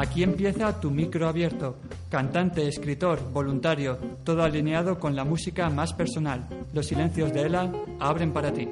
Aquí empieza tu micro abierto. Cantante, escritor, voluntario, todo alineado con la música más personal. Los silencios de Ela abren para ti.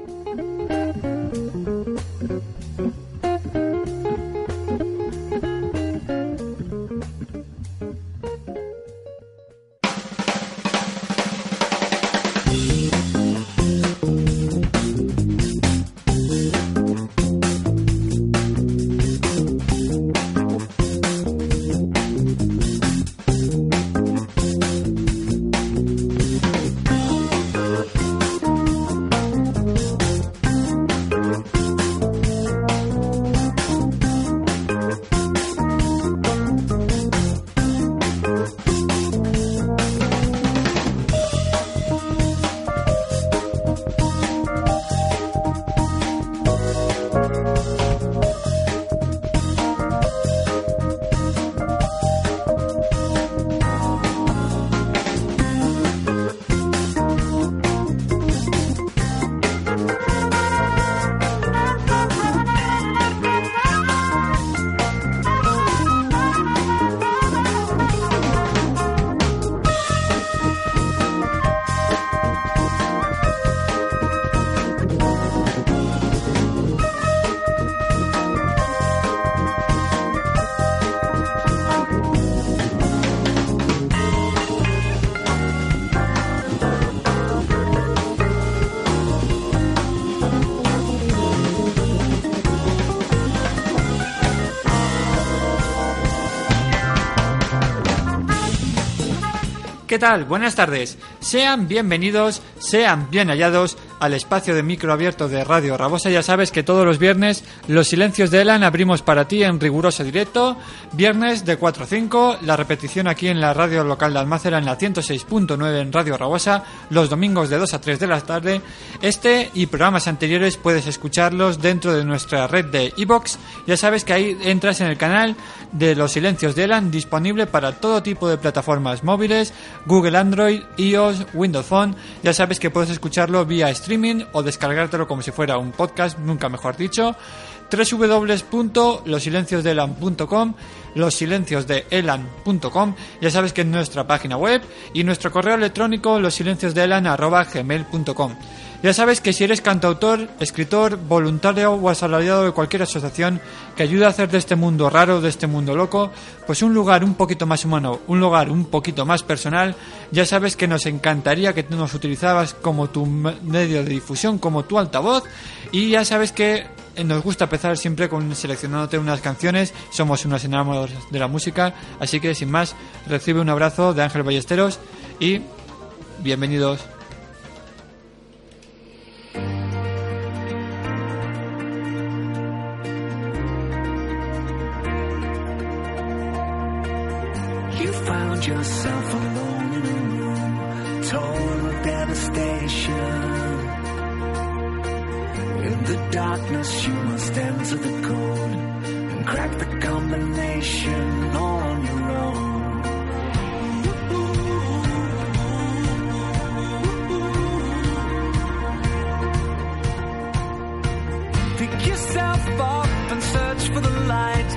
¿Qué tal? Buenas tardes. Sean bienvenidos, sean bien hallados al espacio de micro abierto de Radio Rabosa. Ya sabes que todos los viernes los silencios de Elan abrimos para ti en riguroso directo. Viernes de 4 a 5, la repetición aquí en la radio local de Almácera en la 106.9 en Radio Rabosa. Los domingos de 2 a 3 de la tarde. Este y programas anteriores puedes escucharlos dentro de nuestra red de iBox. Ya sabes que ahí entras en el canal de los silencios de Elan disponible para todo tipo de plataformas móviles, Google Android, iOS, Windows Phone. Ya sabes que puedes escucharlo vía streaming o descargártelo como si fuera un podcast, nunca mejor dicho www.losilenciosdeelan.com losilenciosdeelan.com ya sabes que es nuestra página web y nuestro correo electrónico losilenciosdeelan.gmail.com ya sabes que si eres cantautor, escritor, voluntario o asalariado de cualquier asociación que ayude a hacer de este mundo raro, de este mundo loco, pues un lugar un poquito más humano, un lugar un poquito más personal, ya sabes que nos encantaría que nos utilizabas como tu medio de difusión, como tu altavoz, y ya sabes que nos gusta empezar siempre con seleccionándote unas canciones, somos unos enamorados de la música, así que sin más, recibe un abrazo de Ángel Ballesteros y bienvenidos. Darkness, you must enter the code and crack the combination all on your own. Pick yourself up and search for the light,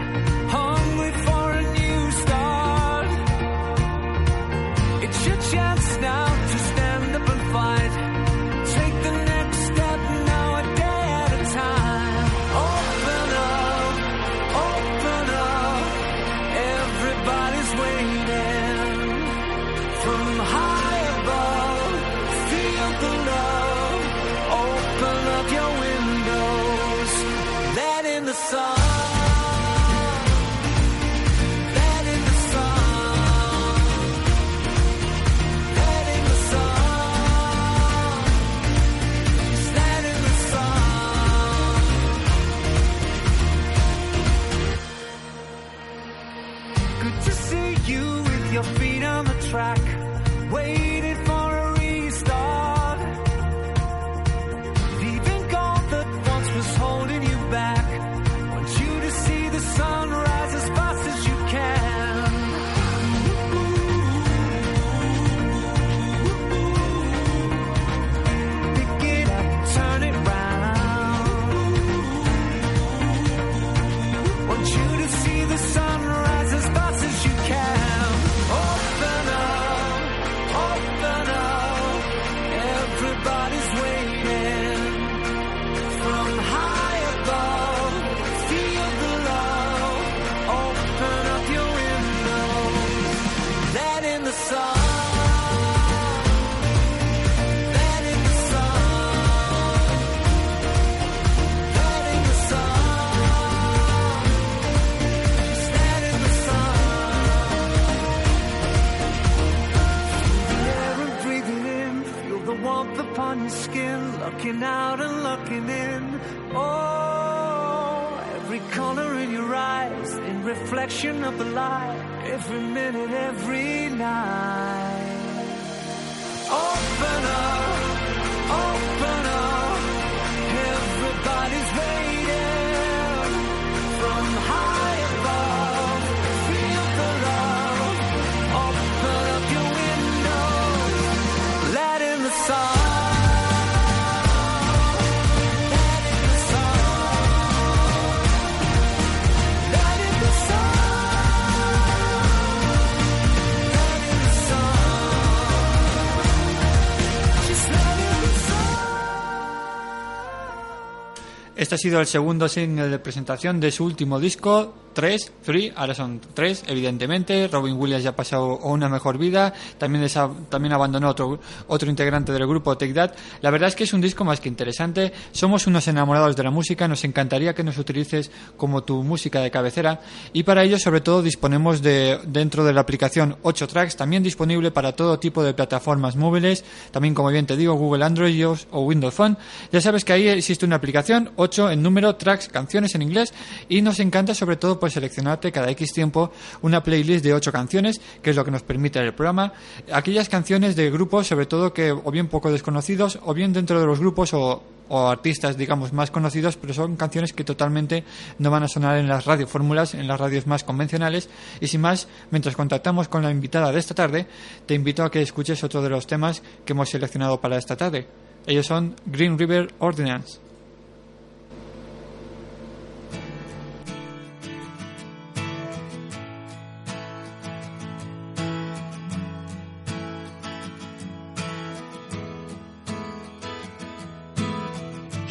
Este ha sido el segundo single de presentación de su último disco, 3, Free, ahora son 3, evidentemente. Robin Williams ya ha pasado una mejor vida, también, desa- también abandonó otro, otro integrante del grupo Take That. La verdad es que es un disco más que interesante. Somos unos enamorados de la música, nos encantaría que nos utilices como tu música de cabecera y para ello, sobre todo, disponemos de dentro de la aplicación 8 tracks, también disponible para todo tipo de plataformas móviles, también, como bien te digo, Google Android o Windows Phone. Ya sabes que ahí existe una aplicación, 8 en número, tracks, canciones en inglés, y nos encanta sobre todo pues seleccionarte cada X tiempo una playlist de 8 canciones, que es lo que nos permite el programa. Aquellas canciones de grupos, sobre todo que o bien poco desconocidos, o bien dentro de los grupos o, o artistas, digamos, más conocidos, pero son canciones que totalmente no van a sonar en las radiofórmulas, en las radios más convencionales. Y sin más, mientras contactamos con la invitada de esta tarde, te invito a que escuches otro de los temas que hemos seleccionado para esta tarde. Ellos son Green River Ordinance.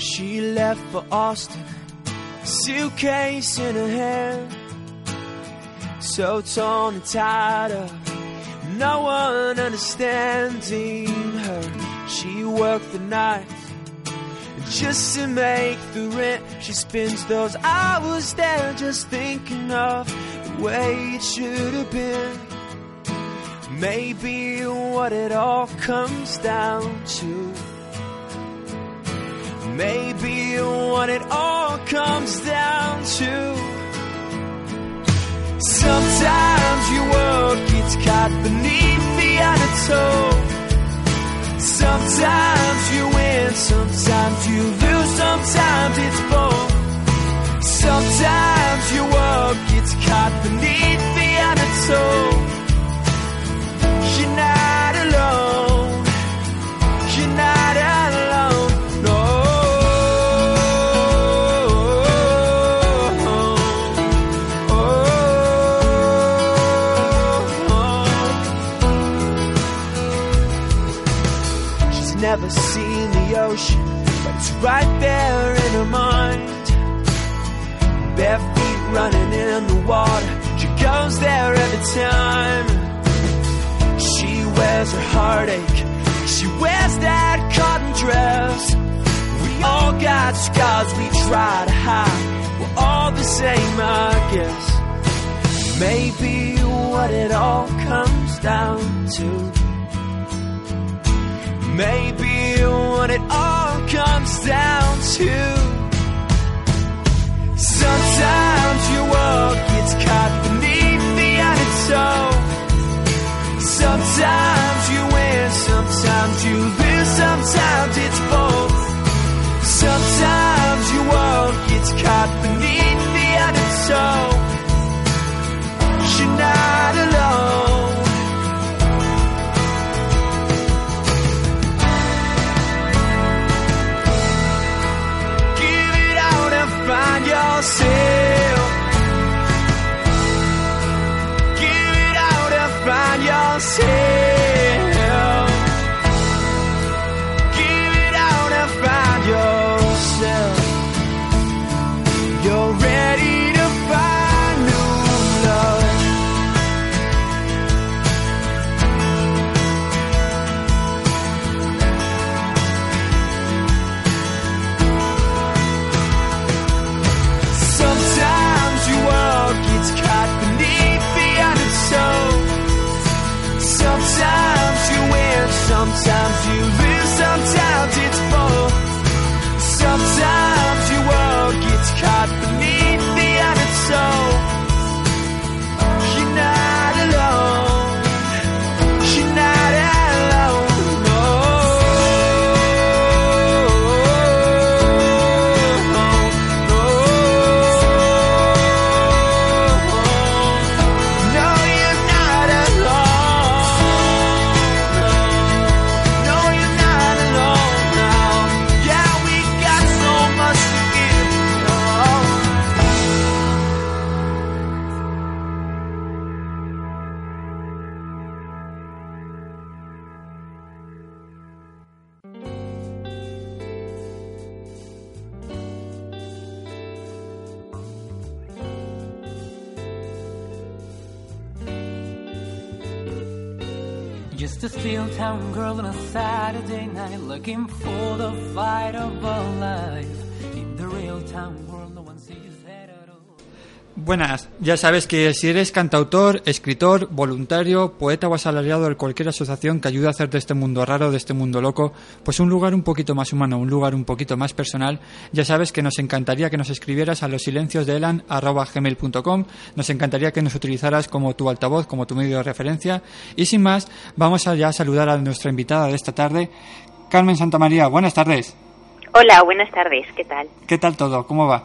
She left for Austin, suitcase in her hand. So torn and tired of no one understanding her. She worked the night just to make the rent. She spends those hours there just thinking of the way it should have been. Maybe what it all comes down to. Maybe what it all comes down to. Sometimes your world gets caught beneath the undertow. Sometimes you win, sometimes you lose, sometimes it's both. Sometimes your world gets caught beneath the undertow. Water, she goes there every time. She wears her heartache, she wears that cotton dress. We all got scars we try to hide. We're all the same, I guess. Maybe what it all comes down to. Maybe what it all comes down to. Sometimes your world gets caught beneath the undertow. Sometimes you win, sometimes you lose, sometimes it's both. Sometimes your world gets caught beneath the undertow. Looking for the fight of her life. In the real town world, no one sees. Buenas, ya sabes que si eres cantautor, escritor, voluntario, poeta o asalariado de cualquier asociación que ayude a hacer de este mundo raro, de este mundo loco, pues un lugar un poquito más humano, un lugar un poquito más personal, ya sabes que nos encantaría que nos escribieras a los silencios de elan nos encantaría que nos utilizaras como tu altavoz, como tu medio de referencia, y sin más, vamos a ya saludar a nuestra invitada de esta tarde, Carmen Santamaría. Buenas tardes. Hola, buenas tardes, ¿qué tal? ¿Qué tal todo? ¿Cómo va?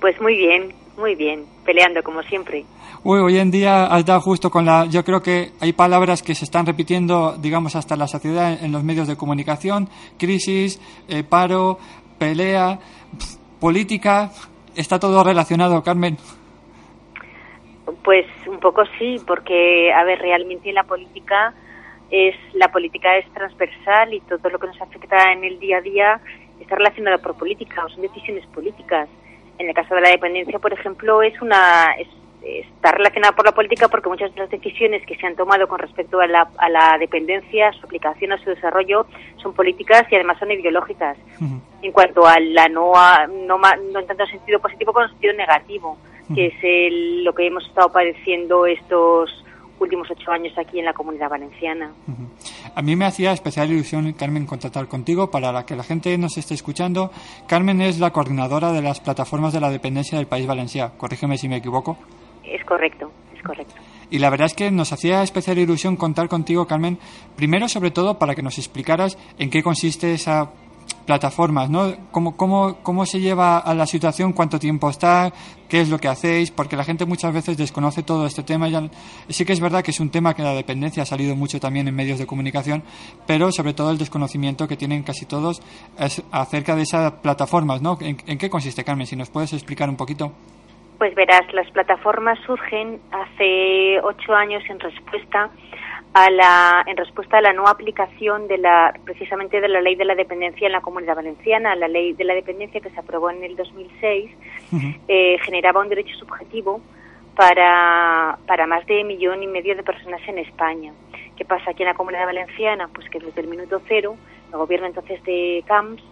Pues muy bien, muy bien, peleando como siempre. Uy, hoy en día has dado justo con la... Yo creo que hay palabras que se están repitiendo, digamos, hasta la saciedad en los medios de comunicación. Crisis, eh, paro, pelea, pf, política. Está todo relacionado, Carmen. Pues un poco sí, porque, a ver, realmente la política es la política es transversal y todo lo que nos afecta en el día a día está relacionado por política o son decisiones políticas. En el caso de la dependencia, por ejemplo, es una es- está relacionada por la política porque muchas de las decisiones que se han tomado con respecto a la, a la dependencia, su aplicación, a su desarrollo, son políticas y además son ideológicas. En cuanto a la no, a- no, no en tanto sentido positivo como en sentido negativo, que es el- lo que hemos estado padeciendo estos últimos ocho años aquí en la comunidad valenciana. A mí me hacía especial ilusión, Carmen, contactar contigo para la que la gente nos esté escuchando. Carmen es la coordinadora de las plataformas de la dependencia del País Valenciano. Corrígeme si me equivoco. Es correcto, es correcto. Y la verdad es que nos hacía especial ilusión contar contigo, Carmen, primero sobre todo para que nos explicaras en qué consiste esa plataforma, ¿no? ¿Cómo, cómo, cómo se lleva a la situación, cuánto tiempo está, qué es lo que hacéis, porque la gente muchas veces desconoce todo este tema. Ya, sí que es verdad que es un tema que la dependencia ha salido mucho también en medios de comunicación, pero sobre todo el desconocimiento que tienen casi todos es acerca de esas plataformas, ¿no? ¿En, en qué consiste, Carmen? Si nos puedes explicar un poquito. Pues verás, las plataformas surgen hace ocho años en respuesta a la en respuesta a la no aplicación de la precisamente de la ley de la dependencia en la Comunidad Valenciana, la ley de la dependencia que se aprobó en el 2006 eh, generaba un derecho subjetivo para, para más de millón y medio de personas en España. ¿Qué pasa aquí en la Comunidad Valenciana? Pues que desde el minuto cero, el gobierno entonces de Camps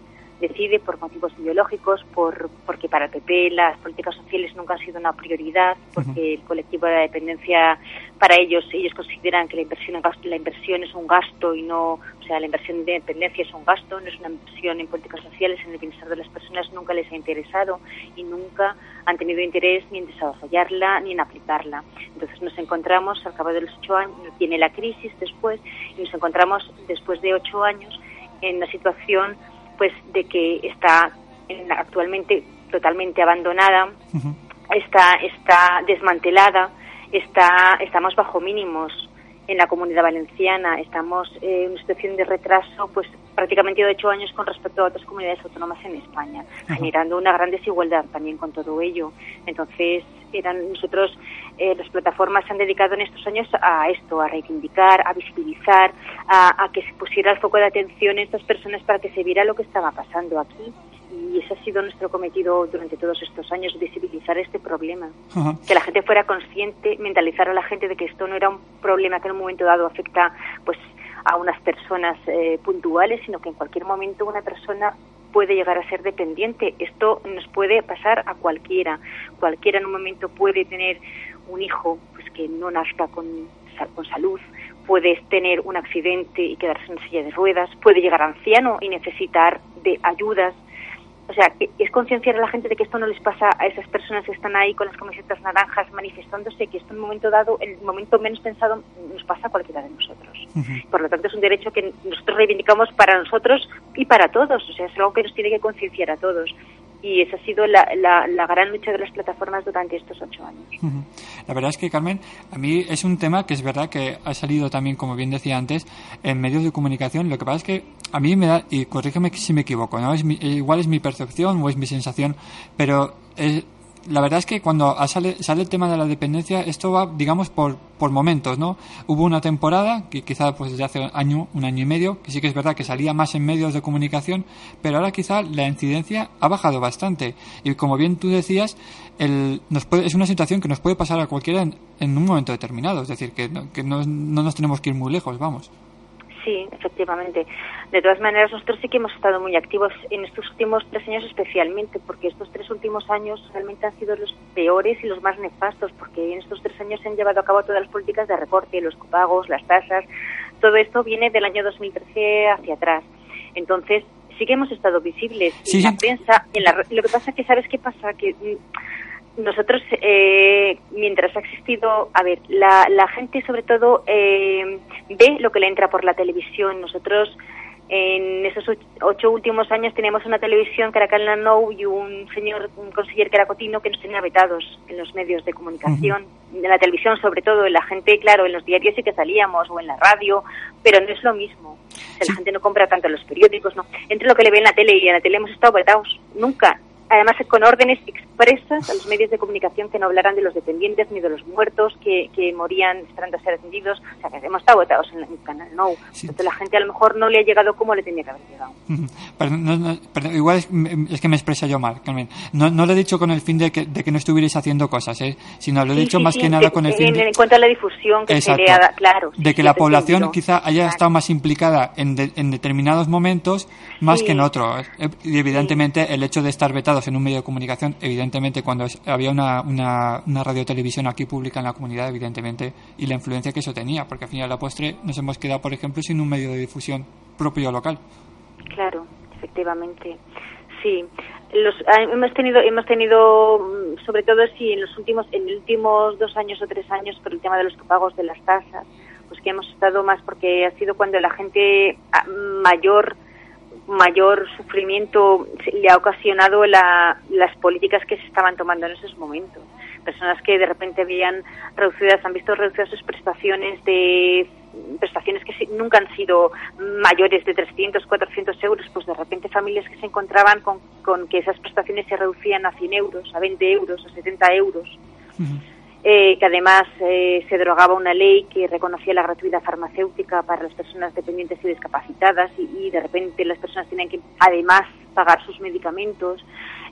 decide por motivos ideológicos, por, porque para el PP las políticas sociales nunca han sido una prioridad, porque el colectivo de la dependencia, para ellos, ellos consideran que la inversión, la inversión es un gasto y no, o sea, la inversión de dependencia es un gasto, no es una inversión en políticas sociales, en el bienestar de las personas, nunca les ha interesado y nunca han tenido interés ni en desarrollarla ni en aplicarla. Entonces nos encontramos al cabo de los ocho años, viene la crisis después, y nos encontramos después de ocho años en una situación pues de que está actualmente totalmente abandonada, está está desmantelada, está estamos bajo mínimos en la comunidad valenciana, estamos eh, en una situación de retraso pues prácticamente de ocho años con respecto a otras comunidades autónomas en España, generando una gran desigualdad también con todo ello. Entonces, eran nosotros, eh, las plataformas se han dedicado en estos años a esto, a reivindicar, a visibilizar, a, a que se pusiera el foco de atención en estas personas para que se viera lo que estaba pasando aquí. Y ese ha sido nuestro cometido durante todos estos años, visibilizar este problema. Que la gente fuera consciente, mentalizar a la gente de que esto no era un problema que en un momento dado afecta pues a unas personas eh, puntuales, sino que en cualquier momento una persona puede llegar a ser dependiente. Esto nos puede pasar a cualquiera. Cualquiera en un momento puede tener un hijo pues que no nazca con, con salud, puedes tener un accidente y quedarse en silla de ruedas, puede llegar anciano y necesitar de ayudas. O sea, que es concienciar a la gente de que esto no les pasa a esas personas que están ahí con las camisetas naranjas manifestándose, que esto en un momento dado, en el momento menos pensado, nos pasa a cualquiera de nosotros. Por lo tanto, es un derecho que nosotros reivindicamos para nosotros y para todos. O sea, es algo que nos tiene que concienciar a todos. Y esa ha sido la, la, gran lucha de las plataformas durante estos ocho años. La verdad es que, Carmen, a mí es un tema que es verdad que ha salido también, como bien decía antes, en medios de comunicación. Lo que pasa es que a mí me da, y corrígeme si me equivoco, ¿no? Es mi- igual es mi percepción o es mi sensación, pero eh, la verdad es que cuando sale, el tema de la dependencia, esto va, digamos, por, por momentos, ¿no? Hubo una temporada, que quizá pues desde hace un año, un año y medio, que sí que es verdad que salía más en medios de comunicación, pero ahora quizá la incidencia ha bajado bastante. Y como bien tú decías, el, nos puede, es una situación que nos puede pasar a cualquiera en, en un momento determinado, es decir, que, que no, no nos tenemos que ir muy lejos, vamos. Sí, efectivamente. De todas maneras, nosotros sí que hemos estado muy activos en estos últimos tres años especialmente, porque estos tres últimos años realmente han sido los peores y los más nefastos, porque en estos tres años se han llevado a cabo todas las políticas de recorte, los copagos, las tasas, todo esto viene del año 2013 hacia atrás. Entonces, sí que hemos estado visibles Sí, en la prensa. En la, lo que pasa que, ¿sabes qué pasa? Que mm, nosotros, eh, mientras ha existido, a ver, la, la gente sobre todo eh, ve lo que le entra por la televisión. Nosotros en esos och- ocho últimos años teníamos una televisión que era Canal Nou y un señor, un conseller que era Cotino que nos tenía vetados en los medios de comunicación, en la televisión sobre todo, en la gente, claro, en los diarios sí que salíamos o en la radio, pero no es lo mismo. O sea, La gente no compra tanto los periódicos, no. Entre lo que le ve en la tele y en la tele hemos estado vetados, nunca. Además, con órdenes expresas a los medios de comunicación que no hablaran de los dependientes ni de los muertos que, que morían esperando a ser atendidos. O sea, que hemos estado vetados en el canal No. Entonces, la gente a lo mejor no le ha llegado como le tenía que haber llegado. Perdón, no, no, perdón, igual es, es que me expresa yo mal, Carmen. No, no lo he dicho con el fin de que, de que no estuvierais haciendo cosas, ¿eh? sino lo he Sí, dicho sí, más sí, que nada en- con el en, fin de... en cuanto a la difusión que Exacto. se le ha dado, claro. sí, de que sí, la población entiendo. quizá haya Claro. estado más implicada en, de- en determinados momentos más Sí. que en otros. Eh, Y evidentemente el hecho de estar en un medio de comunicación, evidentemente cuando había una, una, una radio televisión aquí pública en la comunidad, evidentemente, y la influencia que eso tenía, porque al final la postre nos hemos quedado, por ejemplo, sin un medio de difusión propio local. Claro, efectivamente. Sí. Los, ah, hemos tenido, hemos tenido, mm, sobre todo sí, en los últimos, en los últimos dos años o tres años, por el tema de los copagos de las tasas, pues que hemos estado más porque ha sido cuando la gente ah, mayor mayor sufrimiento le ha ocasionado la- las políticas que se estaban tomando en esos momentos. Personas que de repente veían reducidas, han visto reducidas sus prestaciones de prestaciones que nunca han sido mayores de 300, 400 euros, pues de repente familias que se encontraban con, con que esas prestaciones se reducían a 100 euros, a 20 euros, a 70 euros eh, que además eh, se derogaba una ley que reconocía la gratuidad farmacéutica para las personas dependientes y discapacitadas y, y de repente las personas tienen que además pagar sus medicamentos.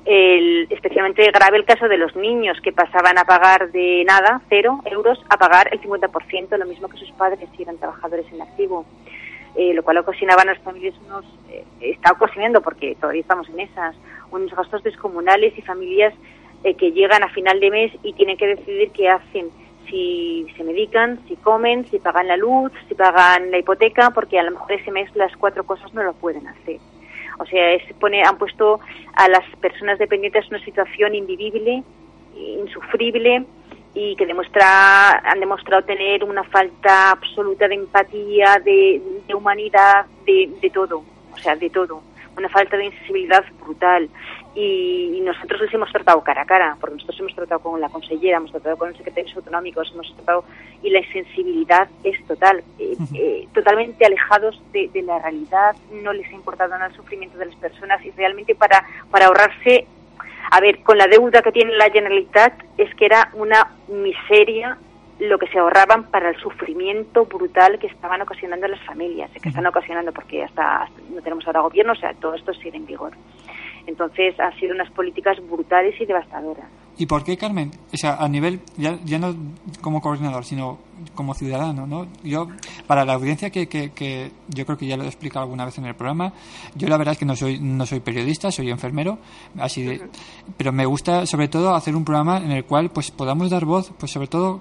El- especialmente grave el caso de los niños que pasaban a pagar de nada, cero euros, a pagar el 50%, lo mismo que sus padres si eran trabajadores en activo. Eh, lo cual ocasionaba a las familias unos, eh, está ocasionando, porque todavía estamos en esas, unos gastos descomunales y familias eh, que llegan a final de mes y tienen que decidir qué hacen, si se medican, si comen, si pagan la luz, si pagan la hipoteca, porque a lo mejor ese mes las cuatro cosas no lo pueden hacer. O sea, es- pone, han puesto a las personas dependientes en una situación invivible, insufrible y que demuestra, han demostrado tener una falta absoluta de empatía, de, de humanidad, de, de todo, o sea, de todo. Una falta de insensibilidad brutal. Y, y nosotros les hemos tratado cara a cara, porque nosotros hemos tratado con la consellera, hemos tratado con los secretarios autonómicos, hemos tratado, y la insensibilidad es total, eh, eh, totalmente alejados de, de la realidad, no les ha importado nada el sufrimiento de las personas y realmente para, para ahorrarse a ver, con la deuda que tiene la Generalitat es que era una miseria lo que se ahorraban para el sufrimiento brutal que estaban ocasionando las familias, que están ocasionando porque hasta no tenemos ahora gobierno, o sea, todo esto sigue en vigor. Entonces, han sido unas políticas brutales y devastadoras. ¿Y por qué, Carmen? O sea, a nivel, ya, ya no como coordinador, sino como ciudadano, ¿no? Yo, para la audiencia que, que, que yo creo que ya lo he explicado alguna vez en el programa, yo la verdad es que no soy, no soy periodista, soy enfermero, así de, pero me gusta sobre todo hacer un programa en el cual pues podamos dar voz, pues sobre todo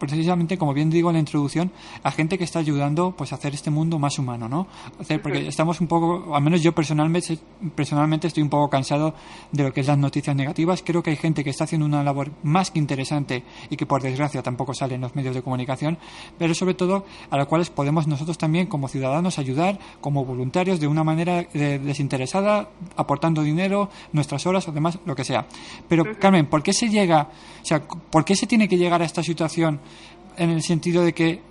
precisamente como bien digo en la introducción a gente que está ayudando pues a hacer este mundo más humano no hacer porque estamos un poco al menos yo personalmente personalmente estoy un poco cansado de lo que es las noticias negativas. Creo que hay gente que está haciendo una labor más que interesante y que por desgracia tampoco sale en los medios de comunicación pero sobre todo a la cuales podemos nosotros también como ciudadanos ayudar como voluntarios de una manera eh, desinteresada aportando dinero nuestras horas o demás lo que sea. Pero Carmen ¿por qué se llega o sea por qué se tiene que llegar a esta situación en el sentido de que,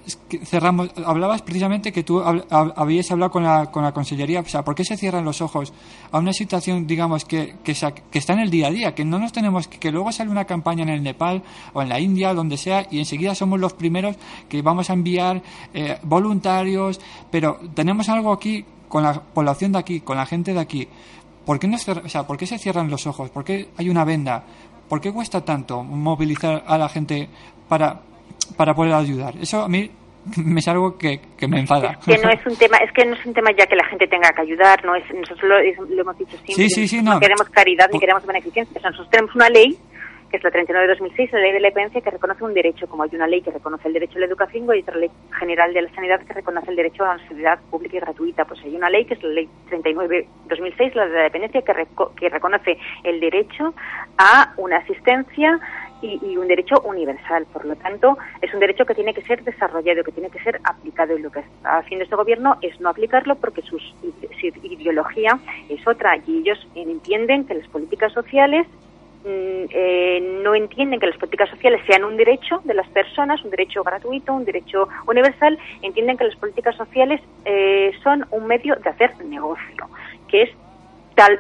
cerramos hablabas precisamente que tú hab- hab- habías hablado con la con la consellería o sea por qué se cierran los ojos a una situación digamos que que, que está en el día a día que no nos tenemos que, luego sale una campaña en el Nepal o en la India donde sea y enseguida somos los primeros que vamos a enviar eh, voluntarios pero tenemos algo aquí con la población de aquí con la gente de aquí ¿Por qué, no se, o sea, ¿Por qué se cierran los ojos? ¿Por qué hay una venda? ¿Por qué cuesta tanto movilizar a la gente para, para poder ayudar? Eso a mí me es algo que, que me enfada. que no es un tema es que no es un tema ya que la gente tenga que ayudar no es nosotros lo, es- lo hemos dicho siempre Sí, sí, sí, no. queremos caridad ni queremos beneficencia O sea, nosotros tenemos una ley que es la 39 de 2006 la ley de la dependencia que reconoce un derecho como hay una ley que reconoce el derecho a la educación y otra ley general de la sanidad que reconoce el derecho a la sanidad pública y gratuita pues hay una ley que es la ley 39 2006 la de la dependencia que, reco- que reconoce el derecho a una asistencia y, y un derecho universal. Por lo tanto, es un derecho que tiene que ser desarrollado, que tiene que ser aplicado. Y lo que está haciendo este gobierno es no aplicarlo porque su ideología es otra. Y ellos entienden que las políticas sociales mm, eh, no entienden que las políticas sociales sean un derecho de las personas, un derecho gratuito, un derecho universal, entienden que las políticas sociales eh, son un medio de hacer negocio, que es tal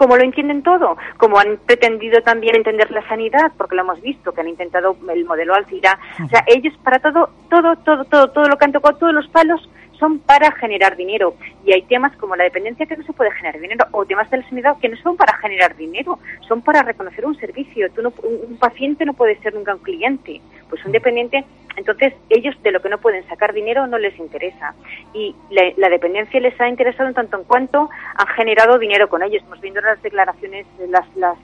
como lo entienden todo, como han pretendido también entender la sanidad, porque lo hemos visto, que han intentado el modelo Alcira. O sea, ellos para todo, todo, todo, todo, todo lo que han tocado, todos los palos son para generar dinero. Y hay temas como la dependencia que no se puede generar dinero, o temas de la sanidad que no son para generar dinero, son para reconocer un servicio. Tú no, un, paciente no puede ser nunca un cliente, pues un dependiente. Entonces, ellos de lo que no pueden sacar dinero no les interesa. Y la, la dependencia les ha interesado en tanto en cuanto han generado dinero con ellos. Hemos viendo las declaraciones, las, las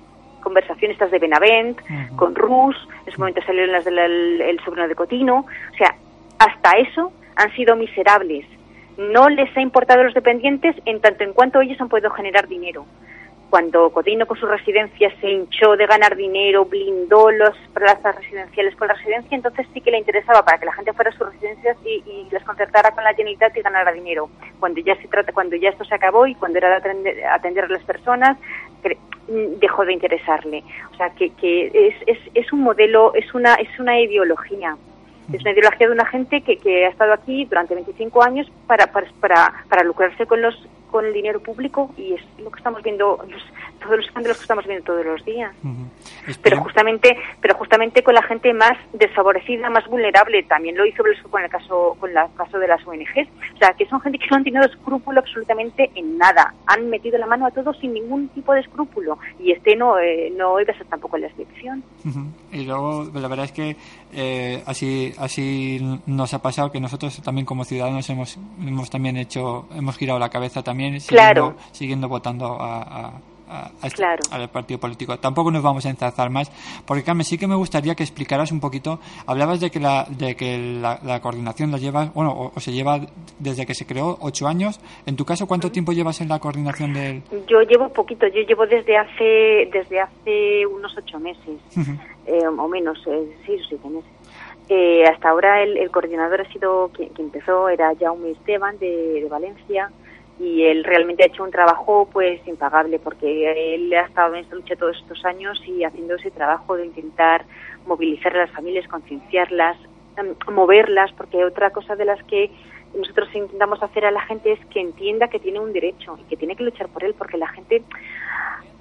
conversaciones estas de Benavent, con Rus, en su momento salieron las del el, el sobrino de Cotino. O sea, hasta eso han sido miserables. No les ha importado a los dependientes en tanto en cuanto ellos han podido generar dinero. Cuando Cotino con su residencia se hinchó de ganar dinero, blindó las plazas residenciales con la residencia, entonces sí que le interesaba para que la gente fuera a sus residencias y, y las concertara con la Generalitat y ganara dinero. Cuando ya se trata, cuando ya esto se acabó y cuando era de atender, atender a las personas, mm, dejó de interesarle. O sea que, que es, es, es un modelo, es una, es una ideología. Es una ideología de una gente que, que ha estado aquí durante 25 años para, para, para, para lucrarse con los con el dinero público y es lo que estamos viendo, los, todos los escándalos que estamos viendo todos los días. Ujú. Pero justamente, pero justamente con la gente más desfavorecida, más vulnerable. También lo hizo con el caso, con el caso de las ONGs. O sea, que son gente que no han tenido escrúpulo absolutamente en nada. Han metido la mano a todo sin ningún tipo de escrúpulo. Y este no, eh, no iba a ser tampoco la excepción. Y luego, la verdad es que eh, así así nos ha pasado que nosotros también como ciudadanos hemos hemos también hecho hemos girado la cabeza también siguiendo, siguiendo votando a, a- a- a este- Claro. al partido político. Tampoco nos vamos a enzarzar más, porque Carmen, sí que me gustaría que explicaras un poquito. Hablabas de que la, de que la, la coordinación la lleva, bueno, o, o se lleva desde que se creó ocho años. En tu caso, ¿cuánto tiempo llevas en la coordinación del? Yo llevo poquito, yo llevo desde hace, desde hace unos ocho meses. eh, o menos, eh, seis o siete meses. Eh, hasta ahora el, el coordinador ha sido quien, quien empezó, era Jaume Esteban de, de Valencia y él realmente ha hecho un trabajo pues impagable porque él ha estado en esta lucha todos estos años y haciendo ese trabajo de intentar movilizar a las familias, concienciarlas, em, moverlas, porque otra cosa de las que nosotros intentamos hacer a la gente es que entienda que tiene un derecho y que tiene que luchar por él, porque la gente,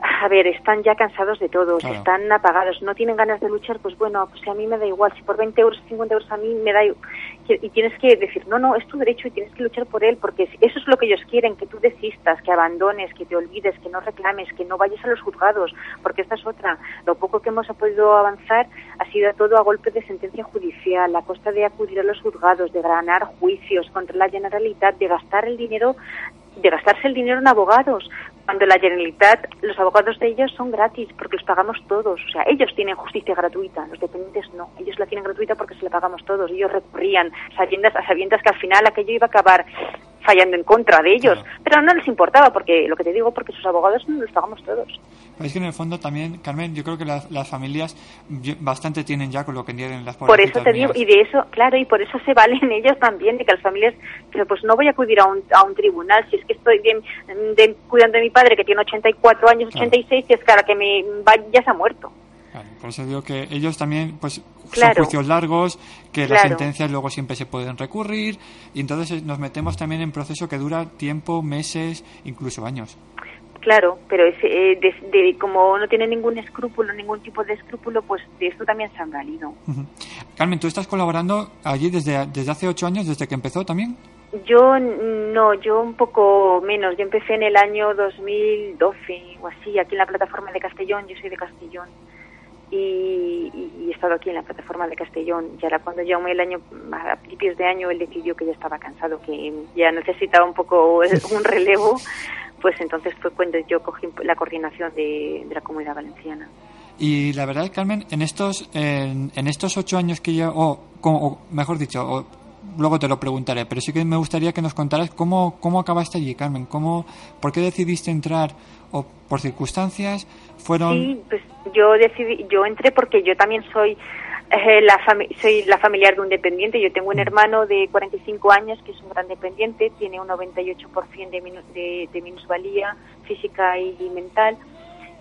a ver, están ya cansados de todo, Claro. están apagados, no tienen ganas de luchar, pues bueno, pues a mí me da igual, si por 20 euros, 50 euros a mí me da igual. Y tienes que decir, no, no, es tu derecho y tienes que luchar por él, porque eso es lo que ellos quieren, que tú desistas, que abandones, que te olvides, que no reclames, que no vayas a los juzgados, porque esta es otra. Lo poco que hemos podido avanzar ha sido todo a golpe de sentencia judicial, a costa de acudir a los juzgados, de ganar juicios contra la Generalitat, de gastar el dinero de gastarse el dinero en abogados, cuando la Generalitat, los abogados de ellos son gratis, porque los pagamos todos. O sea, ellos tienen justicia gratuita, los dependientes no. Ellos la tienen gratuita porque se la pagamos todos. Ellos recurrían, sabiendas, a sabiendas que al final aquello iba a acabar fallando en contra de ellos. Claro. Pero no les importaba, porque lo que te digo, porque sus abogados los pagamos todos. Es que en el fondo también, Carmen, yo creo que las, las familias bastante tienen ya con lo que tienen las Por eso te digo, mías. y de eso, claro, y por eso se valen ellos también, de que las familias, pero pues no voy a acudir a un, a un tribunal si es que estoy bien, de- cuidando de mi padre que tiene 84 años, Claro. 86, y es cara que me va, ya se ha muerto. Claro, por eso digo que ellos también, pues, Claro. son juicios largos, que las sentencias luego siempre se pueden recurrir, y entonces eh, nos metemos también en proceso que dura tiempo, meses, incluso años. Claro, pero es, eh, de, de- como no tiene ningún escrúpulo, ningún tipo de escrúpulo, pues de esto también se han valido. Carmen, ¿tú estás colaborando allí desde, desde hace ocho años, desde que empezó también? Yo no, yo un poco menos. Yo empecé en el año 2012 o así, aquí en la plataforma de Castellón. Yo soy de Castellón. Y, y, he estado aquí en la plataforma de Castellón. Y ahora cuando llamé el año, a principios de año, él decidió que ya estaba cansado, que ya necesitaba un poco un relevo, pues entonces fue cuando yo cogí la coordinación de, de la Comunidad Valenciana. Y la verdad, Carmen, en estos, en, en estos ocho años que o, como- o mejor dicho, o- luego te lo preguntaré, pero sí que me gustaría que nos contaras cómo, cómo acabaste allí, Carmen, cómo, por qué decidiste entrar, o por circunstancias, fueron... Sí, pues yo decidí, yo entré porque yo también soy eh, la soy la familiar de un dependiente. Yo tengo un hermano de 45 años que es un gran dependiente, tiene un 98% de, minu- de, de minusvalía física y, y mental.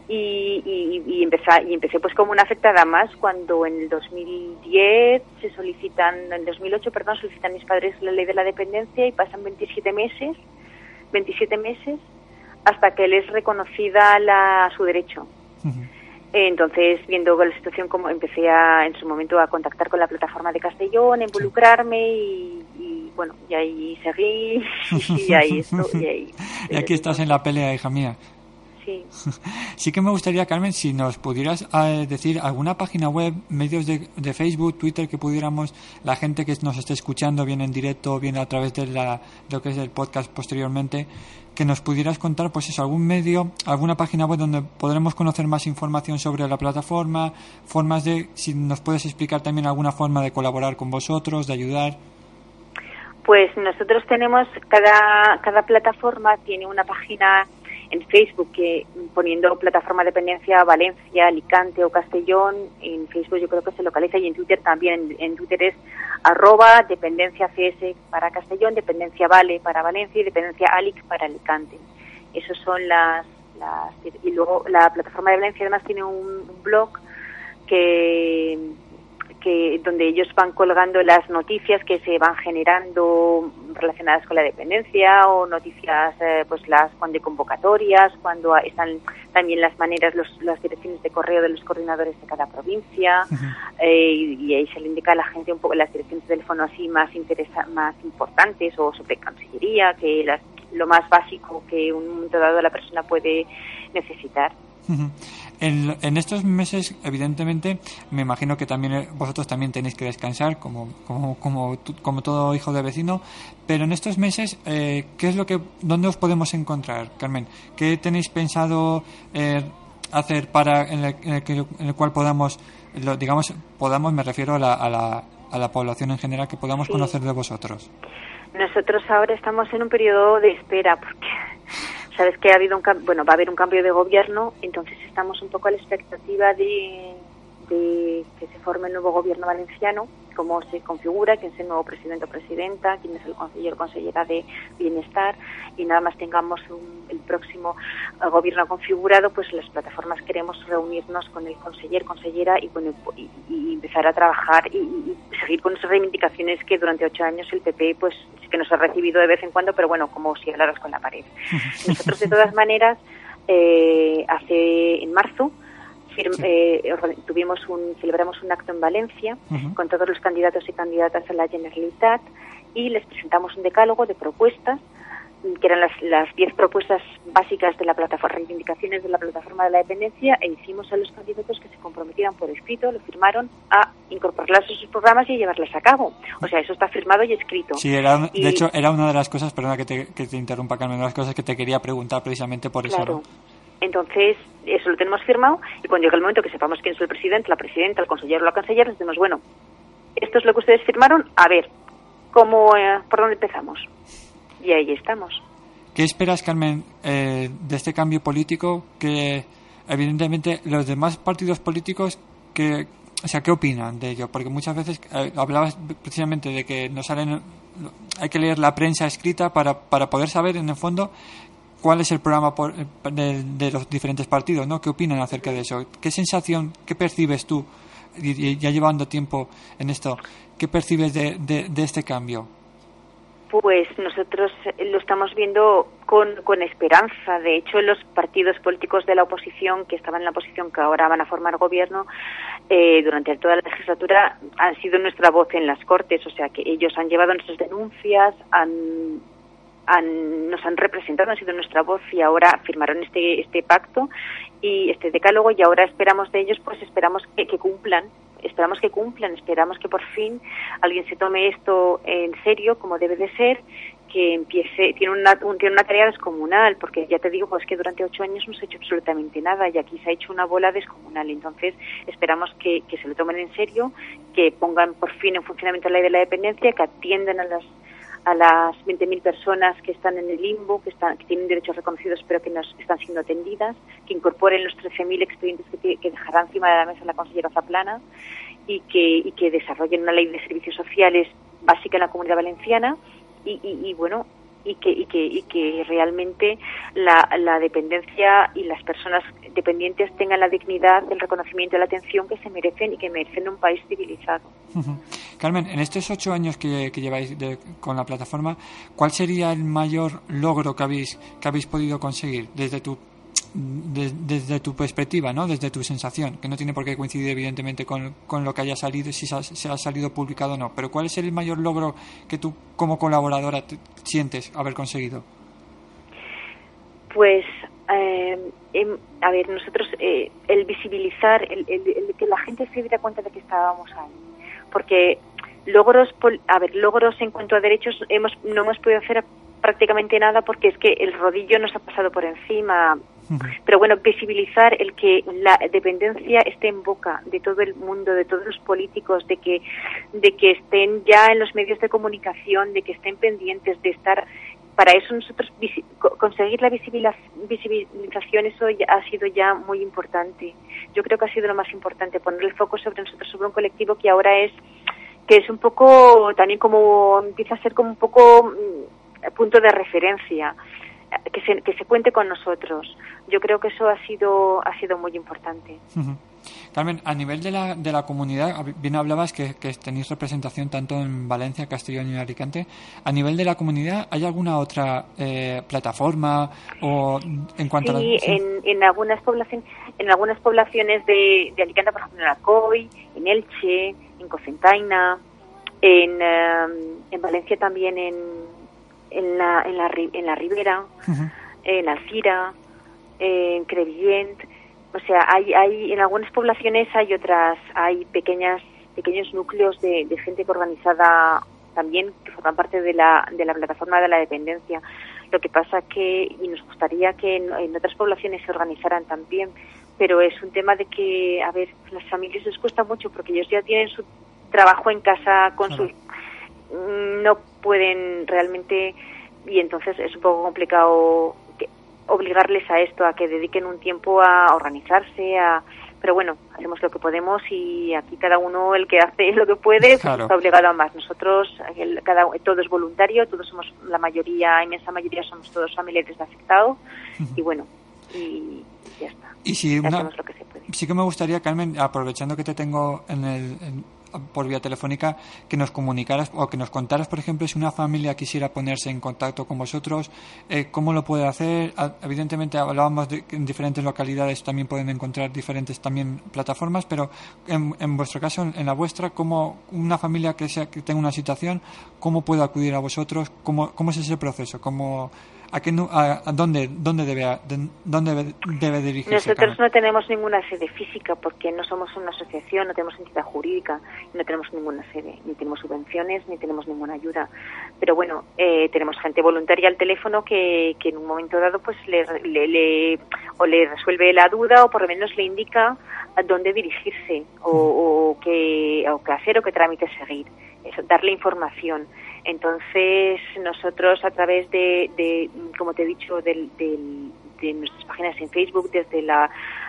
Y, y, y empecé, y empecé pues como una afectada más cuando en el 2010 se solicitan, en el 2008, perdón, solicitan mis padres la ley de la dependencia y pasan 27 meses, 27 meses hasta que les es reconocida la, su derecho. Entonces, viendo la situación, como empecé a, en su momento a contactar con la plataforma de Castellón, a involucrarme y, y, bueno, y ahí seguí y ahí estoy. Y, ahí, Y aquí estás en la pelea, hija mía. sí. Sí que me gustaría, Carmen, si nos pudieras eh, decir alguna página web, medios de, de Facebook, Twitter, que pudiéramos, la gente que nos esté escuchando, bien en directo, bien a través de, la, de lo que es el podcast posteriormente, que nos pudieras contar, pues eso, algún medio, alguna página web donde podremos conocer más información sobre la plataforma, formas de, si nos puedes explicar también alguna forma de colaborar con vosotros, de ayudar. Pues nosotros tenemos, cada, cada plataforma tiene una página en Facebook que poniendo plataforma dependencia Valencia, Alicante o Castellón, en Facebook yo creo que se localiza y en Twitter también, en, Twitter es arroba dependencia CS para Castellón, dependencia Vale para Valencia y dependencia Alic para Alicante. Esos son las, las y luego la plataforma de Valencia además tiene un blog que que donde ellos van colgando las noticias que se van generando relacionadas con la dependencia o noticias eh, pues las cuando hay convocatorias cuando están también las maneras los, las direcciones de correo de los coordinadores de cada provincia eh, y, y ahí se le indica a la gente un poco las direcciones de teléfono así más interesa más importantes o sobre cancillería que las, lo más básico que un momento dado la persona puede necesitar. En, en estos meses, evidentemente, me imagino que también eh, vosotros también tenéis que descansar, como, como, como, como todo hijo de vecino. Pero en estos meses, eh, ¿qué es lo que, dónde os podemos encontrar, Carmen? ¿Qué tenéis pensado eh, hacer para en el, en el que- en el cual podamos, lo- digamos, podamos, me refiero a la, a la, a la población en general, que podamos Sí. conocer de vosotros? Nosotros ahora estamos en un periodo de espera porque sabes que ha habido un bueno va a haber un cambio de gobierno, entonces estamos un poco a la expectativa de, de que se forme el nuevo gobierno valenciano, cómo se configura, quién es el nuevo presidente o presidenta, quién es el consejero o consellera de bienestar y nada más tengamos un- el próximo eh, gobierno configurado, pues las plataformas queremos reunirnos con el conseller, consellera y, con el- y, y empezar a trabajar y, y seguir con esas reivindicaciones que durante ocho años el PP pues sí que nos ha recibido de vez en cuando, pero bueno, como si hablaras con la pared. Nosotros de todas maneras, eh, hace en marzo eh, tuvimos un, celebramos un acto en Valencia con todos los candidatos y candidatas a la Generalitat y les presentamos un decálogo de propuestas que eran las las diez propuestas básicas de la plataforma, reivindicaciones de la plataforma de la dependencia e hicimos a los candidatos que se comprometieran por escrito, lo firmaron a incorporarlas a sus programas y llevarlas a cabo. O sea, eso está firmado y escrito. Sí, era, Y- de hecho, era una de las cosas, perdona que te, que te interrumpa, Carmen, una de las cosas que te quería preguntar precisamente por eso. Entonces, eso lo tenemos firmado y cuando llegue el momento que sepamos quién es el presidente, la presidenta, el consejero o la les decimos, bueno, esto es lo que ustedes firmaron, a ver, ¿cómo, eh, ¿por dónde empezamos? Y ahí estamos. ¿Qué esperas, Carmen, eh, de este cambio político? Que evidentemente los demás partidos políticos, que, o sea, ¿qué opinan de ello? Porque muchas veces eh, hablabas precisamente de que nos salen, hay que leer la prensa escrita para, para poder saber en el fondo cuál es el programa por- de, de los diferentes partidos, ¿no? ¿Qué opinan acerca de eso? ¿Qué sensación, qué percibes tú, ya llevando tiempo en esto, qué percibes de, de, de este cambio? Pues nosotros eh, lo estamos viendo con, con esperanza. De hecho, los partidos políticos de la oposición, que estaban en la oposición, que ahora van a formar gobierno, eh, durante toda la legislatura han sido nuestra voz en las Cortes. O sea, que ellos han llevado nuestras denuncias, han han- nos han representado, han sido nuestra voz y ahora firmaron este, este pacto y este decálogo y ahora esperamos de ellos, pues esperamos que, que cumplan, esperamos que cumplan, esperamos que por fin alguien se tome esto en serio como debe de ser, que empiece, tiene una, un- tiene una tarea descomunal, porque ya te digo, pues que durante ocho años no se ha hecho absolutamente nada y aquí se ha hecho una bola descomunal. Entonces, esperamos que, que se lo tomen en serio, que pongan por fin en funcionamiento la ley de la dependencia, que atiendan a las a las 20.000 personas que están en el limbo, que, están, que tienen derechos reconocidos pero que no están siendo atendidas, que incorporen los 13.000 expedientes que, dejará encima de la mesa la consellera Zaplana y que, y que desarrollen una ley de servicios sociales básica en la comunidad valenciana y, y- y, bueno y que, y que, y que realmente la, la dependencia y las personas dependientes tengan la dignidad, el reconocimiento y la atención que se merecen y que merecen un país civilizado. Carmen, en estos ocho años que, que lleváis de- con la plataforma, ¿cuál sería el mayor logro que habéis, que habéis podido conseguir desde tu, de- desde tu perspectiva, ¿no? desde tu sensación? Que no tiene por qué coincidir, evidentemente, con, con lo que haya salido, si se ha, salido publicado o no. Pero ¿cuál es el mayor logro que tú, como colaboradora, te- sientes haber conseguido? Pues, eh, em, a ver, nosotros, eh, el visibilizar, el, el- el que la gente se diera cuenta de que estábamos ahí. Porque logros, a ver, logros en cuanto a derechos, hemos, no hemos podido hacer prácticamente nada porque es que el rodillo nos ha pasado por encima. Pero bueno, visibilizar el que la dependencia esté en boca de todo el mundo, de todos los políticos, de que, de que estén ya en los medios de comunicación, de que estén pendientes, de estar. Para eso nosotros conseguir la visibilización, eso ha sido ya muy importante. Yo creo que ha sido lo más importante, poner el foco sobre nosotros, sobre un colectivo que ahora es que es un poco también como empieza a ser como un poco mm, punto de referencia que se, que se cuente con nosotros yo creo que eso ha sido ha sido muy importante. Carmen, a nivel de la, de la comunidad, bien hablabas que, que tenéis representación tanto en Valencia, Castellón y Alicante. A nivel de la comunidad, ¿hay alguna otra eh, plataforma o en cuanto a la- sí, sí? en, en algunas poblaciones en algunas poblaciones de, de Alicante por ejemplo en Alcoy en Elche en Cocentaina en, eh, en Valencia también en en la en la, en la Ribera en Alcira, en Crevillent, o sea, hay, hay en algunas poblaciones hay otras, hay pequeñas pequeños núcleos de, de gente organizada también que forman parte de la, de la plataforma de la dependencia. Lo que pasa que, y nos gustaría que en, en otras poblaciones se organizaran también, pero es un tema de que, a ver, las familias les cuesta mucho porque ellos ya tienen su trabajo en casa con Claro. sus mm, no pueden realmente y entonces es un poco complicado que- obligarles a esto, a que dediquen un tiempo a organizarse, a pero bueno, hacemos lo que podemos y aquí cada uno el que hace lo que puede pues Claro. está obligado a más. Nosotros, el- cada, todo es voluntario, todos somos, la mayoría, inmensa mayoría somos todos familiares de afectados y bueno, y ya está. Y si una- Hacemos lo que se puede. sí que me gustaría, Carmen, aprovechando que te tengo en el, en- por vía telefónica, que nos comunicaras o que nos contaras, por ejemplo, si una familia quisiera ponerse en contacto con vosotros, eh, cómo lo puede hacer. Evidentemente hablábamos de que en diferentes localidades también pueden encontrar diferentes también plataformas, pero en, en vuestro caso, en la vuestra, cómo una familia que, sea, que tenga una situación, cómo puede acudir a vosotros, cómo, cómo es ese proceso, cómo a qué a, a dónde dónde debe dónde debe, dirigirse. Nosotros no tenemos ninguna sede física porque no somos una asociación, no tenemos entidad jurídica, no tenemos ninguna sede, ni tenemos subvenciones, ni tenemos ninguna ayuda. Pero bueno, eh, tenemos gente voluntaria al teléfono que, que en un momento dado pues le, le- le- o le resuelve la duda o por lo menos le indica a dónde dirigirse o, o qué, o qué hacer o qué trámite seguir. Eso, darle información. Entonces, nosotros a través de, de, como te he dicho, del, del- de nuestras páginas en Facebook, desde la,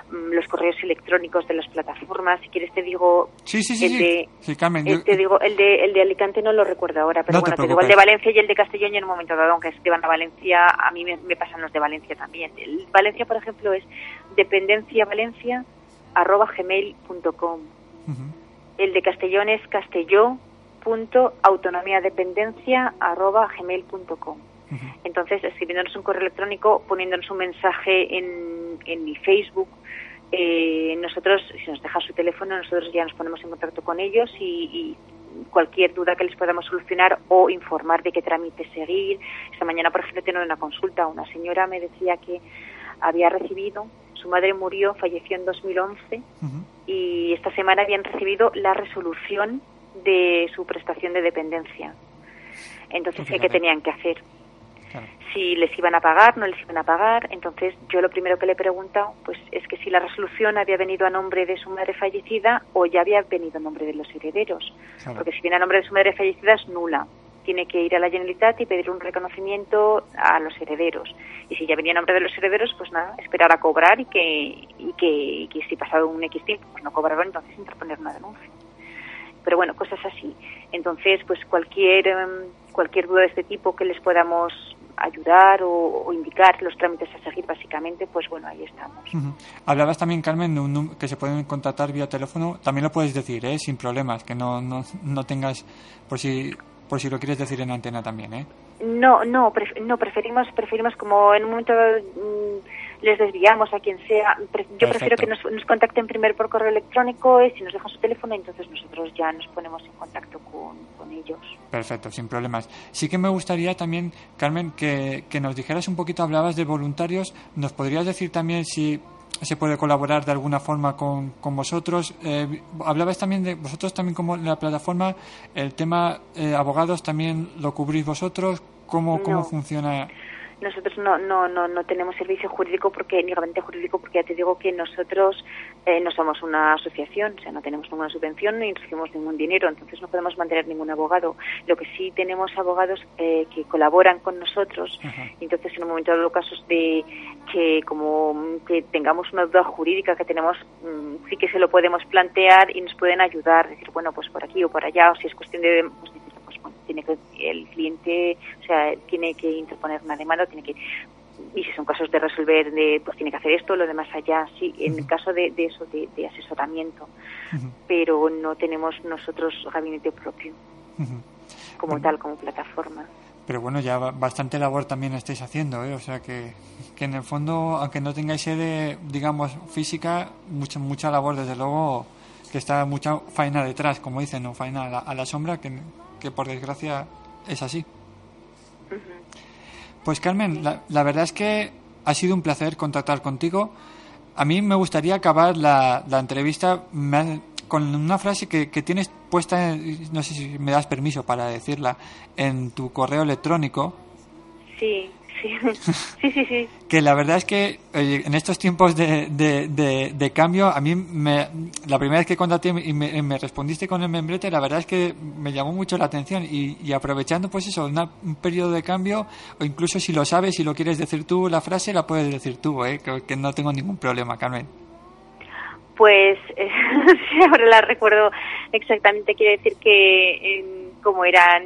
mm, los correos electrónicos de las plataformas, si quieres te digo Sí, sí, sí, el de, Sí, Carmen, el, yo- te digo, el de, el de Alicante no lo recuerdo ahora, pero No bueno, te digo el de. Valencia y el de Castellón y en un momento dado, aunque van a Valencia, a mí me, me pasan los de Valencia también. El Valencia, por ejemplo, es dependenciavalencia arroba gmail.com. Ujú. El de Castellón es arroba gmail.com. Entonces, escribiéndonos un correo electrónico, poniéndonos un mensaje en, en mi Facebook, eh, nosotros, si nos deja su teléfono, nosotros ya nos ponemos en contacto con ellos y, y cualquier duda que les podamos solucionar o informar de qué trámite seguir. Esta mañana, por ejemplo, tengo una consulta. Una señora me decía que había recibido, su madre murió, falleció en 2011 y esta semana habían recibido la resolución de su prestación de dependencia. Entonces, ¿qué tenían que hacer? Claro. si les iban a pagar, no les iban a pagar. Entonces, yo lo primero que le he preguntado, pues es que si la resolución había venido a nombre de su madre fallecida o ya había venido a nombre de los herederos. Claro. Porque si viene a nombre de su madre fallecida es nula. Tiene que ir a la Generalitat y pedir un reconocimiento a los herederos. Y si ya venía a nombre de los herederos, pues nada, esperar a cobrar y que, y que, y que si pasado un X tiempo pues no cobraron, entonces interponer una denuncia pero bueno, cosas así. Entonces, pues cualquier em, cualquier duda de este tipo que les podamos ayudar o, o indicar los trámites a seguir, básicamente, pues bueno, ahí estamos. Hablabas también, Carmen, de un que se pueden contactar vía teléfono. También lo puedes decir, ¿eh? sin problemas, que no, no, no tengas, por si, por si lo quieres decir en antena también. ¿eh? No, no, pref- no preferimos preferimos como en un momento mm, les desviamos a quien sea. Yo prefiero que nos, nos contacten primero por correo electrónico y si nos dejan su teléfono, entonces nosotros ya nos ponemos en contacto con, con ellos. Perfecto, sin problemas. Sí que me gustaría también, Carmen, que, que nos dijeras un poquito, hablabas de voluntarios, ¿nos podrías decir también si se puede colaborar de alguna forma con, con vosotros? Eh, hablabas también de vosotros también como la plataforma, el tema eh, abogados también lo cubrís vosotros, ¿cómo, cómo funciona? Nosotros no, no, no, no tenemos servicio jurídico porque ni gabinete jurídico porque ya te digo que nosotros eh, no somos una asociación, o sea, no tenemos ninguna subvención ni recibimos ningún dinero, entonces no podemos mantener ningún abogado. Lo que sí tenemos abogados eh, que colaboran con nosotros, entonces en un momento dado casos de que como que tengamos una duda jurídica que tenemos, mm, sí que se lo podemos plantear y nos pueden ayudar, decir, bueno, pues por aquí o por allá, o si es cuestión de pues, tiene que el cliente, o sea, tiene que interponer una demanda, tiene que y si son casos de resolver, de, pues tiene que hacer esto, lo demás allá, sí, en el caso de, de eso, de, de asesoramiento, pero no tenemos nosotros gabinete propio como tal, como plataforma. Pero bueno, ya ba- bastante labor también estáis haciendo, ¿eh? O sea que, que en el fondo, aunque no tengáis sede, digamos, física, mucha, mucha labor, desde luego, que está mucha faena detrás, como dicen, ¿no? Faena a la, a la sombra, que, que por desgracia es así. Pues Carmen, la, la verdad es que ha sido un placer contactar contigo. A mí me gustaría acabar la, la entrevista con una frase que, que tienes puesta, en- no sé si me das permiso para decirla, en tu correo electrónico, Sí, sí, sí, sí, sí. que la verdad es que en estos tiempos de, de, de- de cambio, a mí me, la primera vez que contacté y me, me respondiste con el membrete, la verdad es que me llamó mucho la atención y, y aprovechando pues eso, una- un periodo de cambio, o incluso si lo sabes, si lo quieres decir tú, la frase la puedes decir tú, ¿eh? que, que no tengo ningún problema, Carmen. Pues eh, ahora la recuerdo exactamente. Quiere decir que em, como eran,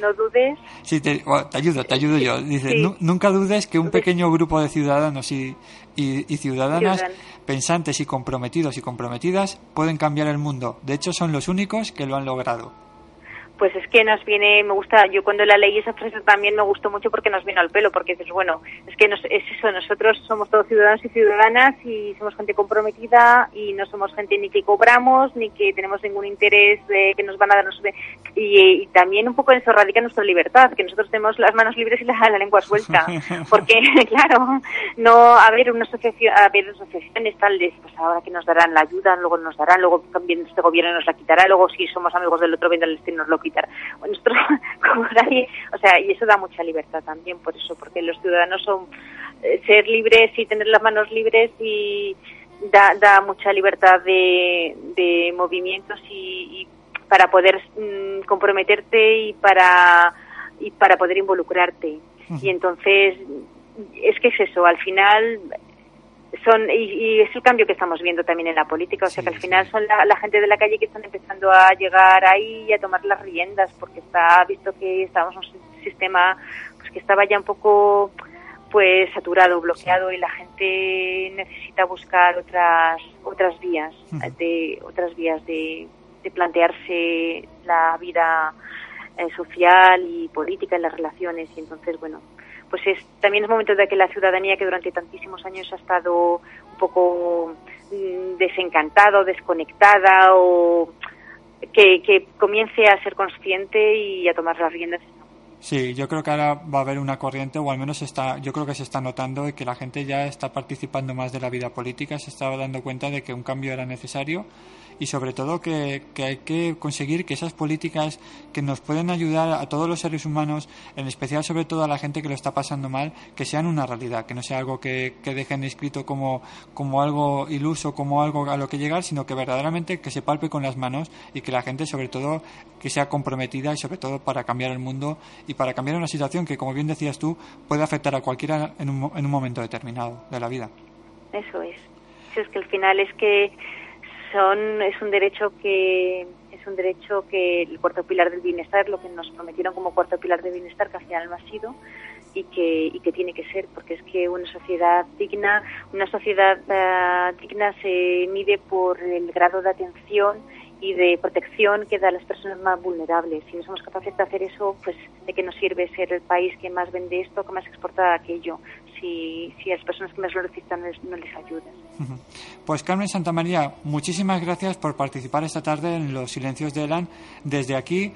no dudes. Sí, te, bueno, te ayudo, te ayudo yo. Dice, Sí. "Nu- nunca dudes que un pequeño grupo de ciudadanos y, y, y ciudadanas Ciudadan- pensantes y comprometidos y comprometidas pueden cambiar el mundo. De hecho, son los únicos que lo han logrado. Pues es que nos viene, me gusta, yo cuando la leí esa frase también me gustó mucho porque nos vino al pelo, porque dices, bueno, es que nos, es eso, nosotros somos todos ciudadanos y ciudadanas y somos gente comprometida y no somos gente ni que cobramos ni que tenemos ningún interés de que nos van a dar, y, y también un poco en eso radica nuestra libertad, que nosotros tenemos las manos libres y la, la lengua suelta, porque claro, no haber una asociación, haber asociaciones tal de, pues ahora que nos darán la ayuda, luego nos darán, luego también este gobierno nos la quitará, luego si somos amigos del otro vendrá el este nos lo nosotros, como nadie, o sea, y eso da mucha libertad también por eso, porque los ciudadanos son eh, ser libres y tener las manos libres y da, da mucha libertad de, de movimientos y, y para poder mm, comprometerte y para y para poder involucrarte. Y entonces es que es eso al final son y, y es el cambio que estamos viendo también en la política o sea que al final son la, la gente de la calle que están empezando a llegar ahí y a tomar las riendas porque está visto que estábamos en un sistema pues que estaba ya un poco pues saturado bloqueado y la gente necesita buscar otras otras vías de otras vías de, de plantearse la vida eh, social y política en las relaciones y entonces bueno pues es también es momento de que la ciudadanía que durante tantísimos años ha estado un poco mm, desencantada desconectada o que, que comience a ser consciente y a tomar las riendas. Sí, yo creo que ahora va a haber una corriente, o al menos está, yo creo que se está notando y que la gente ya está participando más de la vida política, se está dando cuenta de que un cambio era necesario y sobre todo que, que hay que conseguir que esas políticas que nos pueden ayudar a todos los seres humanos, en especial sobre todo a la gente que lo está pasando mal, que sean una realidad, que no sea algo que, que dejen escrito como, como algo iluso, como algo a lo que llegar, sino que verdaderamente que se palpe con las manos y que la gente sobre todo que sea comprometida y sobre todo para cambiar el mundo y para cambiar una situación que, como bien decías tú, puede afectar a cualquiera en un, en un momento determinado de la vida. Eso es. Eso es que al final es que son es un derecho que es un derecho que el cuarto pilar del bienestar, lo que nos prometieron como cuarto pilar del bienestar, que al final no ha sido y que, y que tiene que ser, porque es que una sociedad digna, una sociedad eh, digna se mide por el grado de atención y de protección que da a las personas más vulnerables. Si no somos capaces de hacer eso, pues de qué nos sirve ser el país que más vende esto, que más exporta aquello, si, si a las personas que más lo necesitan no les, no les ayudas. Pues Carmen Santamaría, muchísimas gracias por participar esta tarde en los Silencios de Elan. Desde aquí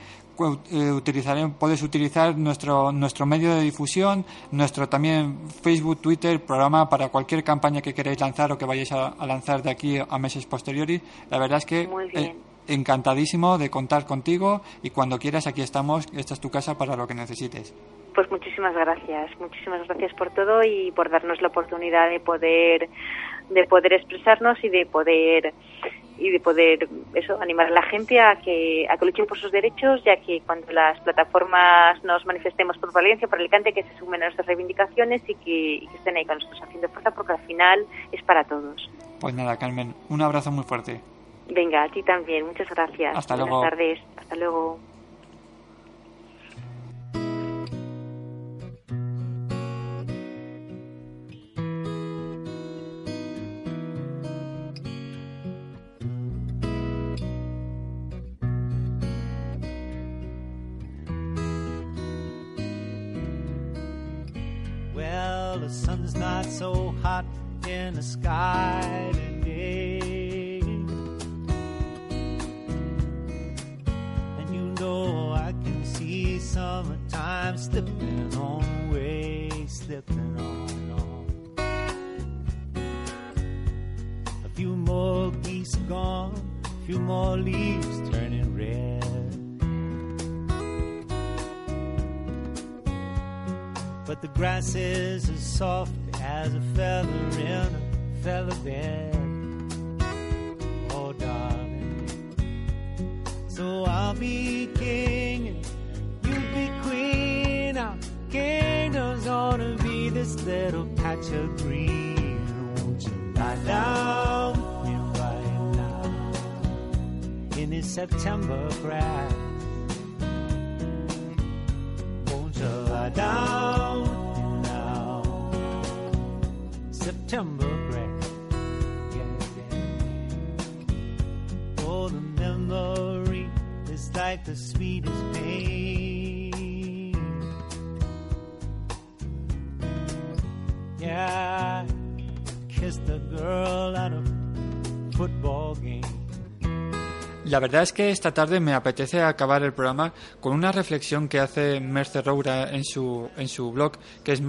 eh, utilizaré- puedes utilizar nuestro nuestro medio de difusión, nuestro también Facebook, Twitter, programa para cualquier campaña que queráis lanzar o que vayáis a, a lanzar de aquí a meses posteriores. La verdad es que Muy bien. eh, encantadísimo de contar contigo y cuando quieras aquí estamos. Esta es tu casa para lo que necesites. Pues muchísimas gracias, muchísimas gracias por todo y por darnos la oportunidad de poder de poder expresarnos y de poder y de poder eso animar a la gente a que a que luchen por sus derechos ya que cuando las plataformas nos manifestemos por Valencia por Alicante que se sumen a nuestras reivindicaciones y que, y que estén ahí con nosotros haciendo fuerza porque al final es para todos Pues nada, Carmen, un abrazo muy fuerte. Venga a ti también. Muchas gracias. Hasta buenas luego. tardes. Hasta luego. Well, the sun's not so hot in the sky slipping on away, slipping on on. A few more geese gone, a few more leaves turning red. But the grass is as soft as a feather in a feather bed. Oh, darling. So I'll be little patch of green. Won't you lie down with me right now in this September grass? Won't you lie down with me now? September grass. Yeah, yeah. Oh, the memory is like the sweetest pain. La verdad es que esta tarde me apetece acabar el programa con una reflexión que hace Mercer Roura en su, en su blog, que es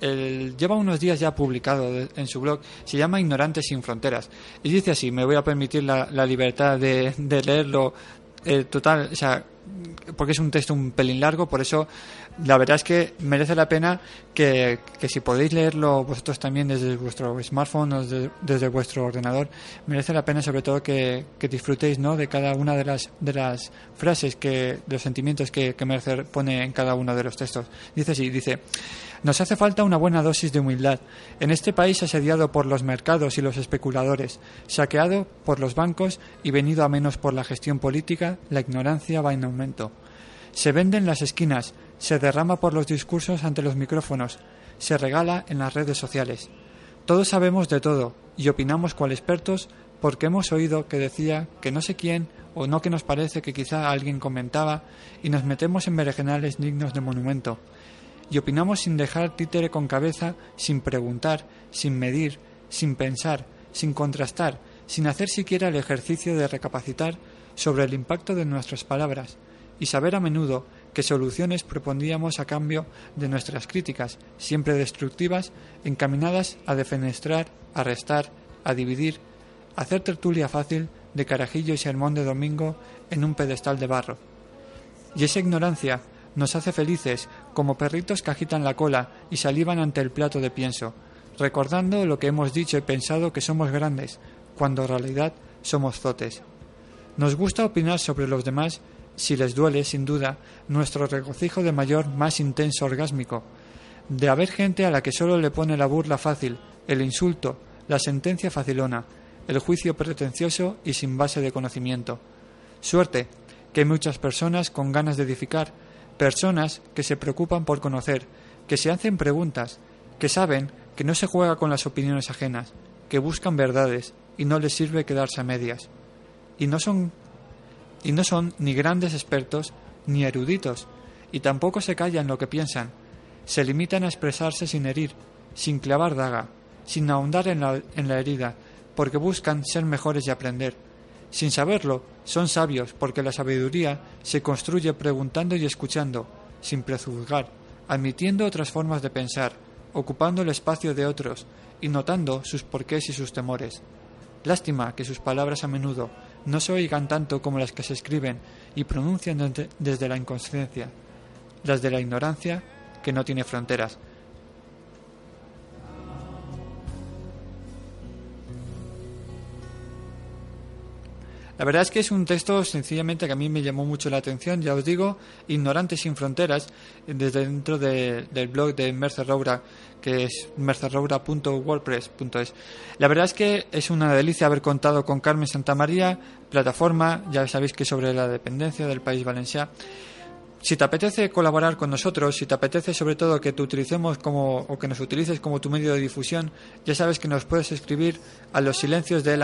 el- Lleva unos días ya publicado en su blog, se llama Ignorantes sin Fronteras. Y dice así, me voy a permitir la, la libertad de, de leerlo eh, total, o sea, porque es un texto un pelín largo, por eso la verdad es que merece la pena que, que si podéis leerlo vosotros también desde vuestro smartphone o desde, vuestro ordenador, merece la pena sobre todo que, que disfrutéis ¿no? de cada una de las, de las frases, que, de los sentimientos que, que Mercer pone en cada uno de los textos. Dice así, dice, nos hace falta una buena dosis de humildad. En este país asediado por los mercados y los especuladores, saqueado por los bancos y venido a menos por la gestión política, la ignorancia va en aumento. Se vende en las esquinas, se derrama por los discursos ante los micrófonos, se regala en las redes sociales. Todos sabemos de todo y opinamos cual expertos porque hemos oído que decía que no sé quién o no que nos parece que quizá alguien comentaba y nos metemos en berenjenales dignos de monumento. Y opinamos sin dejar títere con cabeza, sin preguntar, sin medir, sin pensar, sin contrastar, sin hacer siquiera el ejercicio de recapacitar sobre el impacto de nuestras palabras y saber a menudo qué soluciones propondríamos a cambio de nuestras críticas, siempre destructivas, encaminadas a defenestrar, a restar, a dividir, a hacer tertulia fácil de carajillo y sermón de domingo en un pedestal de barro. Y esa ignorancia nos hace felices como perritos que agitan la cola y salivan ante el plato de pienso, recordando lo que hemos dicho y pensado que somos grandes, cuando en realidad somos zotes. Nos gusta opinar sobre los demás si les duele, sin duda, nuestro regocijo de mayor, más intenso orgásmico, de haber gente a la que solo le pone la burla fácil, el insulto, la sentencia facilona, el juicio pretencioso y sin base de conocimiento. Suerte, que hay muchas personas con ganas de edificar, personas que se preocupan por conocer, que se hacen preguntas, que saben que no se juega con las opiniones ajenas, que buscan verdades y no les sirve quedarse a medias. Y no son y no son ni grandes expertos ni eruditos, y tampoco se callan lo que piensan. Se limitan a expresarse sin herir, sin clavar daga, sin ahondar en la, en la herida, porque buscan ser mejores y aprender. Sin saberlo, son sabios, porque la sabiduría se construye preguntando y escuchando, sin prejuzgar, admitiendo otras formas de pensar, ocupando el espacio de otros y notando sus porqués y sus temores. Lástima que sus palabras a menudo no se oigan tanto como las que se escriben y pronuncian desde, la inconsciencia, las de la ignorancia que no tiene fronteras. La verdad es que es un texto sencillamente que a mí me llamó mucho la atención, ya os digo, Ignorante sin fronteras, desde dentro de- del blog de Mercer Roura, que es mercerroura.wordpress.es. La verdad es que es una delicia haber contado con Carmen Santamaría, plataforma, ya sabéis que sobre la dependencia del país valenciano. Si te apetece colaborar con nosotros, si te apetece sobre todo que te utilicemos como o que nos utilices como tu medio de difusión, ya sabes que nos puedes escribir a los silencios de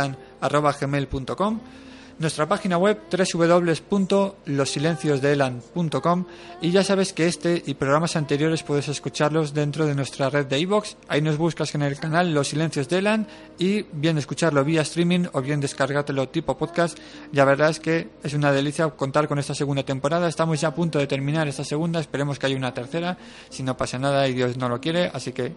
nuestra página web www.losilenciosdeelan.com y ya sabes que este y programas anteriores puedes escucharlos dentro de nuestra red de iVoox. Ahí nos buscas en el canal Los Silencios de Elan y bien escucharlo vía streaming o bien descargártelo tipo podcast. La verdad es que es una delicia contar con esta segunda temporada. Estamos ya a punto de terminar esta segunda, esperemos que haya una tercera. Si no pasa nada y Dios no lo quiere, así que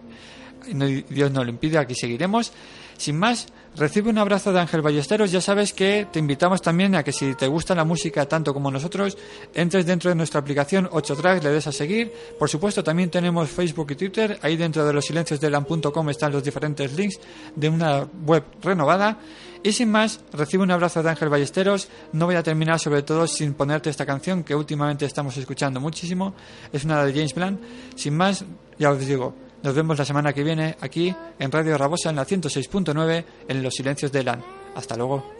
Dios no lo impide, aquí seguiremos. Sin más, recibe un abrazo de Ángel Ballesteros. Ya sabes que te invitamos también a que si te gusta la música tanto como nosotros, entres dentro de nuestra aplicación 8 Tracks, le des a seguir. Por supuesto, también tenemos Facebook y Twitter. Ahí dentro de los silencios de lan.com están los diferentes links de una web renovada. Y sin más, recibe un abrazo de Ángel Ballesteros. No voy a terminar sobre todo sin ponerte esta canción que últimamente estamos escuchando muchísimo. Es una de James Blunt. Sin más, ya os digo, nos vemos la semana que viene aquí en Radio Rabosa en la 106.9 en Los Silencios de Elan. Hasta luego.